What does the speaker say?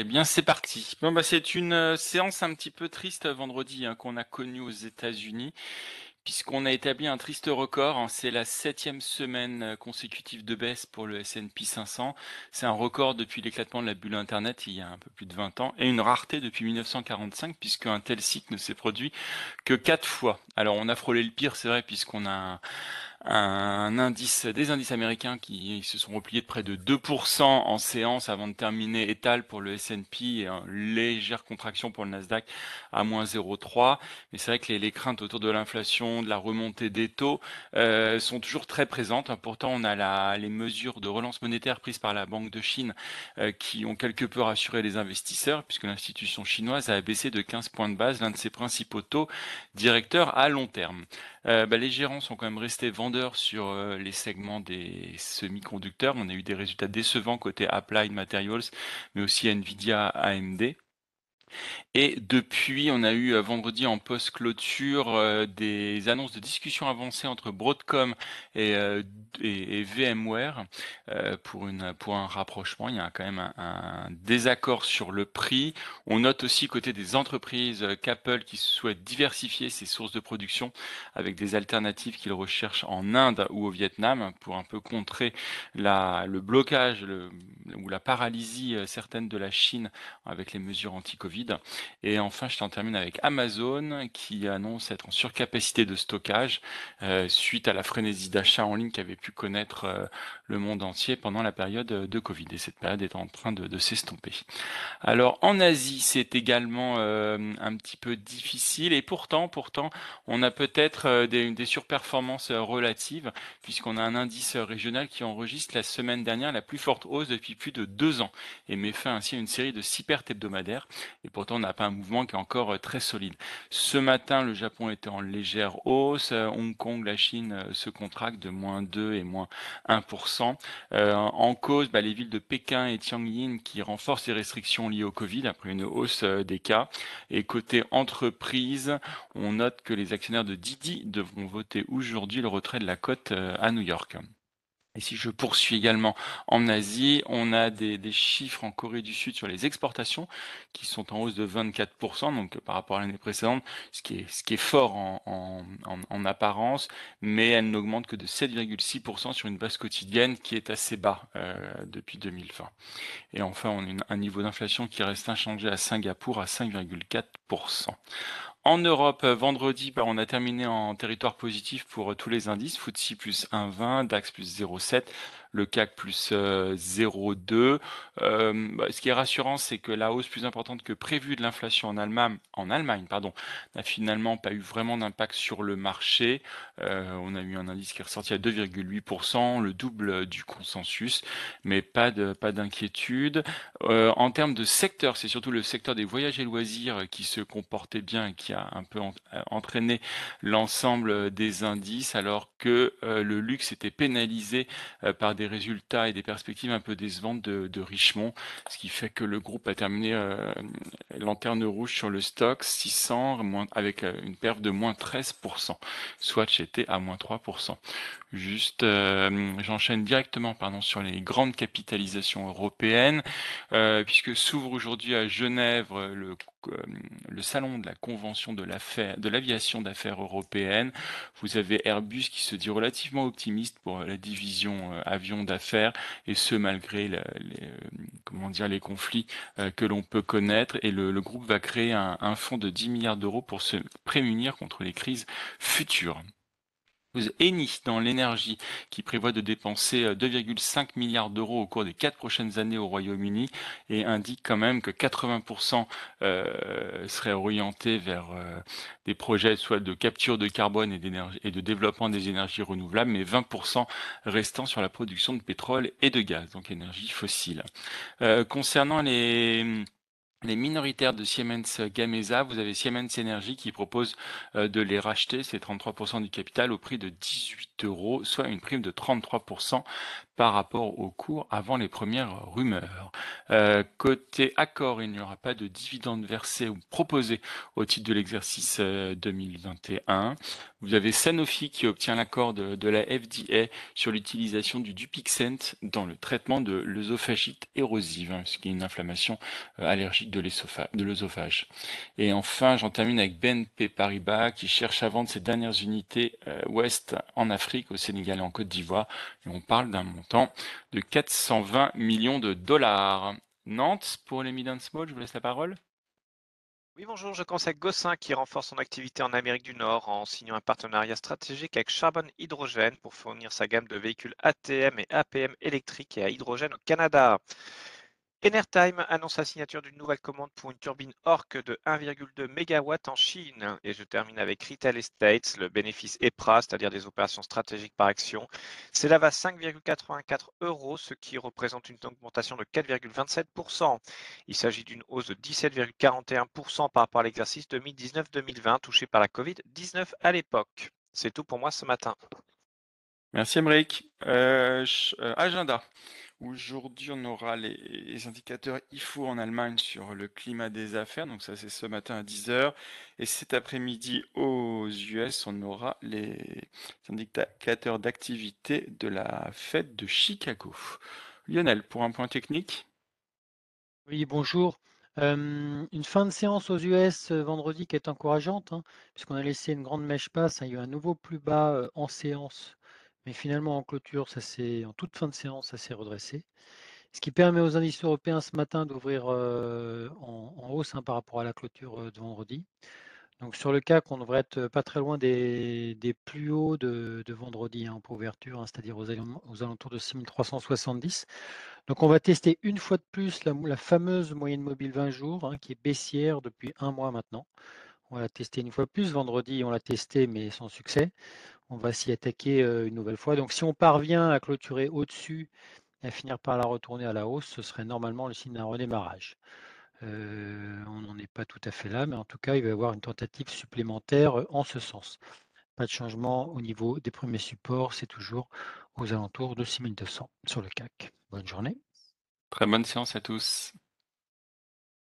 Eh bien, c'est parti. Bah, c'est une euh, séance un petit peu triste vendredi hein, qu'on a connue aux États-Unis, puisqu'on a établi un triste record. Hein. c'est la septième semaine euh, consécutive de baisse pour le S&P 500. C'est un record depuis l'éclatement de la bulle Internet il y a un peu plus de 20 ans, et une rareté depuis 1945, puisque un tel cycle ne s'est produit que quatre fois. Alors, on a frôlé le pire, c'est vrai, puisqu'on a un indice, des indices américains qui se sont repliés de près de 2% en séance avant de terminer étal pour le S&P et une légère contraction pour le Nasdaq à moins 0,3. Mais c'est vrai que les, craintes autour de l'inflation, de la remontée des taux euh, sont toujours très présentes. Pourtant, on a la, les mesures de relance monétaire prises par la Banque de Chine euh, qui ont quelque peu rassuré les investisseurs puisque l'institution chinoise a baissé de 15 points de base l'un de ses principaux taux directeurs à long terme. Euh, bah, les gérants sont quand même restés vendeurs sur euh, les segments des semi-conducteurs. On a eu des résultats décevants côté Applied Materials, mais aussi Nvidia, AMD. Et depuis, on a eu euh, vendredi en post-clôture euh, des annonces de discussions avancées entre Broadcom et, euh, VMware pour, un rapprochement. Il y a quand même un, désaccord sur le prix. On note aussi côté des entreprises qu'Apple qui souhaite diversifier ses sources de production avec des alternatives qu'il recherche en Inde ou au Vietnam pour un peu contrer le blocage ou la paralysie certaine de la Chine avec les mesures anti-Covid. Et enfin, je t'en termine avec Amazon qui annonce être en surcapacité de stockage euh, suite à la frénésie d'achat en ligne qu'avait pu connaître euh, le monde entier pendant la période de Covid. Et cette période est en train de, s'estomper. Alors en Asie, c'est également euh, un petit peu difficile et pourtant, pourtant, on a peut-être des, surperformances relatives puisqu'on a un indice régional qui enregistre la semaine dernière la plus forte hausse depuis plus de deux ans et met fin ainsi à une série de six pertes hebdomadaires pourtant on n'a pas un mouvement qui est encore euh, très solide. Ce matin, le Japon était en légère hausse, euh, Hong Kong, la Chine euh, se contracte de moins 2 et moins 1%. en cause, bah, les villes de Pékin et Tianjin qui renforcent les restrictions liées au Covid après une hausse des cas. Et côté entreprise, on note que les actionnaires de Didi devront voter aujourd'hui le retrait de la cote à New York. Et si je poursuis également en Asie, on a des, chiffres en Corée du Sud sur les exportations qui sont en hausse de 24%, donc par rapport à l'année précédente, ce qui est, ce qui est fort en, apparence, mais elle n'augmente que de 7,6% sur une base quotidienne qui est assez bas euh, depuis 2020. Et enfin, on a un niveau d'inflation qui reste inchangé à Singapour à 5,4%. En Europe, vendredi, bah, on a terminé en territoire positif pour euh, tous les indices. FTSE plus 1,20, DAX plus 0,7, le CAC plus 0,2. Euh, bah, ce qui est rassurant, c'est que la hausse plus importante que prévue de l'inflation en Allemagne, n'a finalement pas eu vraiment d'impact sur le marché. on a eu un indice qui est ressorti à 2,8%, le double du consensus, mais pas de pas d'inquiétude. en termes de secteur, c'est surtout le secteur des voyages et loisirs qui se comportait bien et qui a un peu euh, entraîné l'ensemble des indices, alors que euh, le luxe était pénalisé euh, par des résultats et des perspectives un peu décevantes de, Richemont, ce qui fait que le groupe a terminé lanterne rouge sur le stock 600 avec une perte de moins 13%. Swatch était à moins 3%. Juste, j'enchaîne directement pardon, sur les grandes capitalisations européennes, puisque s'ouvre aujourd'hui à Genève le euh, le salon de la convention de l'aviation d'affaires européenne. Vous avez Airbus qui se dit relativement optimiste pour la division euh, avion d'affaires et ce malgré les, comment dire les conflits euh, que l'on peut connaître et le, groupe va créer un, un fonds de 10 milliards d'euros pour se prémunir contre les crises futures. Eni dans l'énergie qui prévoit de dépenser 2,5 euh, milliards d'euros au cours des quatre prochaines années au Royaume-Uni et indique quand même que 80% euh, seraient orientés vers euh, des projets soit de capture de carbone et, et de développement des énergies renouvelables, mais 20% restant sur la production de pétrole et de gaz, donc énergie fossile. concernant les les minoritaires de Siemens Gamesa, vous avez Siemens Energy qui propose euh, de les racheter, c'est 33% du capital au prix de 18 euros, soit une prime de 33% par rapport au cours avant les premières rumeurs. Euh, côté accord, il n'y aura pas de dividendes versés ou proposés au titre de l'exercice 2021. Vous avez Sanofi qui obtient l'accord de, la FDA sur l'utilisation du Dupixent dans le traitement de l'œsophagite érosive, hein, ce qui est une inflammation allergique de l'œsophage. Et enfin, j'en termine avec BNP Paribas qui cherche à vendre ses dernières unités ouest en Afrique, au Sénégal et en Côte d'Ivoire. Et on parle d'un montant de 420 millions de dollars. Nantes, pour les mid small, je vous laisse la parole. Oui, bonjour, je conseille Gossin qui renforce son activité en Amérique du Nord en signant un partenariat stratégique avec Charbon Hydrogène pour fournir sa gamme de véhicules ATM et APM électriques et à hydrogène au Canada. Enertime annonce la signature d'une nouvelle commande pour une turbine ORC de 1,2 MW en Chine. Et je termine avec Retail Estates, le bénéfice EPRA, c'est-à-dire des opérations stratégiques par action. C'est là à 5,84 euros, ce qui représente une augmentation de 4,27%. Il s'agit d'une hausse de 17,41% par rapport à l'exercice 2019-2020 touché par la Covid-19 à l'époque. C'est tout pour moi ce matin. Merci Emmerich. Euh, euh, agenda. Aujourd'hui, on aura les, indicateurs IFO en Allemagne sur le climat des affaires. Donc ça, c'est ce matin à 10h. Et cet après-midi, aux US, on aura les indicateurs d'activité de la fête de Chicago. Lionel, pour un point technique Oui, bonjour. une fin de séance aux US euh, vendredi qui est encourageante, hein, puisqu'on a laissé une grande mèche passe. Il y a eu un nouveau plus bas euh, en séance mais finalement, en clôture, ça en toute fin de séance, ça s'est redressé. Ce qui permet aux indices européens ce matin d'ouvrir en, hausse hein, par rapport à la clôture de vendredi. Donc sur le CAC, on devrait être pas très loin des, plus hauts de, vendredi hein, pour ouverture, hein, c'est-à-dire aux, alentours de 6370. Donc on va tester une fois de plus la, fameuse moyenne mobile 20 jours, qui est baissière depuis un mois maintenant. On va la tester une fois de plus. Vendredi, on l'a testé, mais sans succès on va s'y attaquer une nouvelle fois. Donc si on parvient à clôturer au-dessus et à finir par la retourner à la hausse, ce serait normalement le signe d'un redémarrage. on n'en est pas tout à fait là, mais en tout cas, il va y avoir une tentative supplémentaire en ce sens. Pas de changement au niveau des premiers supports, c'est toujours aux alentours de 6200 sur le CAC. Bonne journée. Très bonne séance à tous.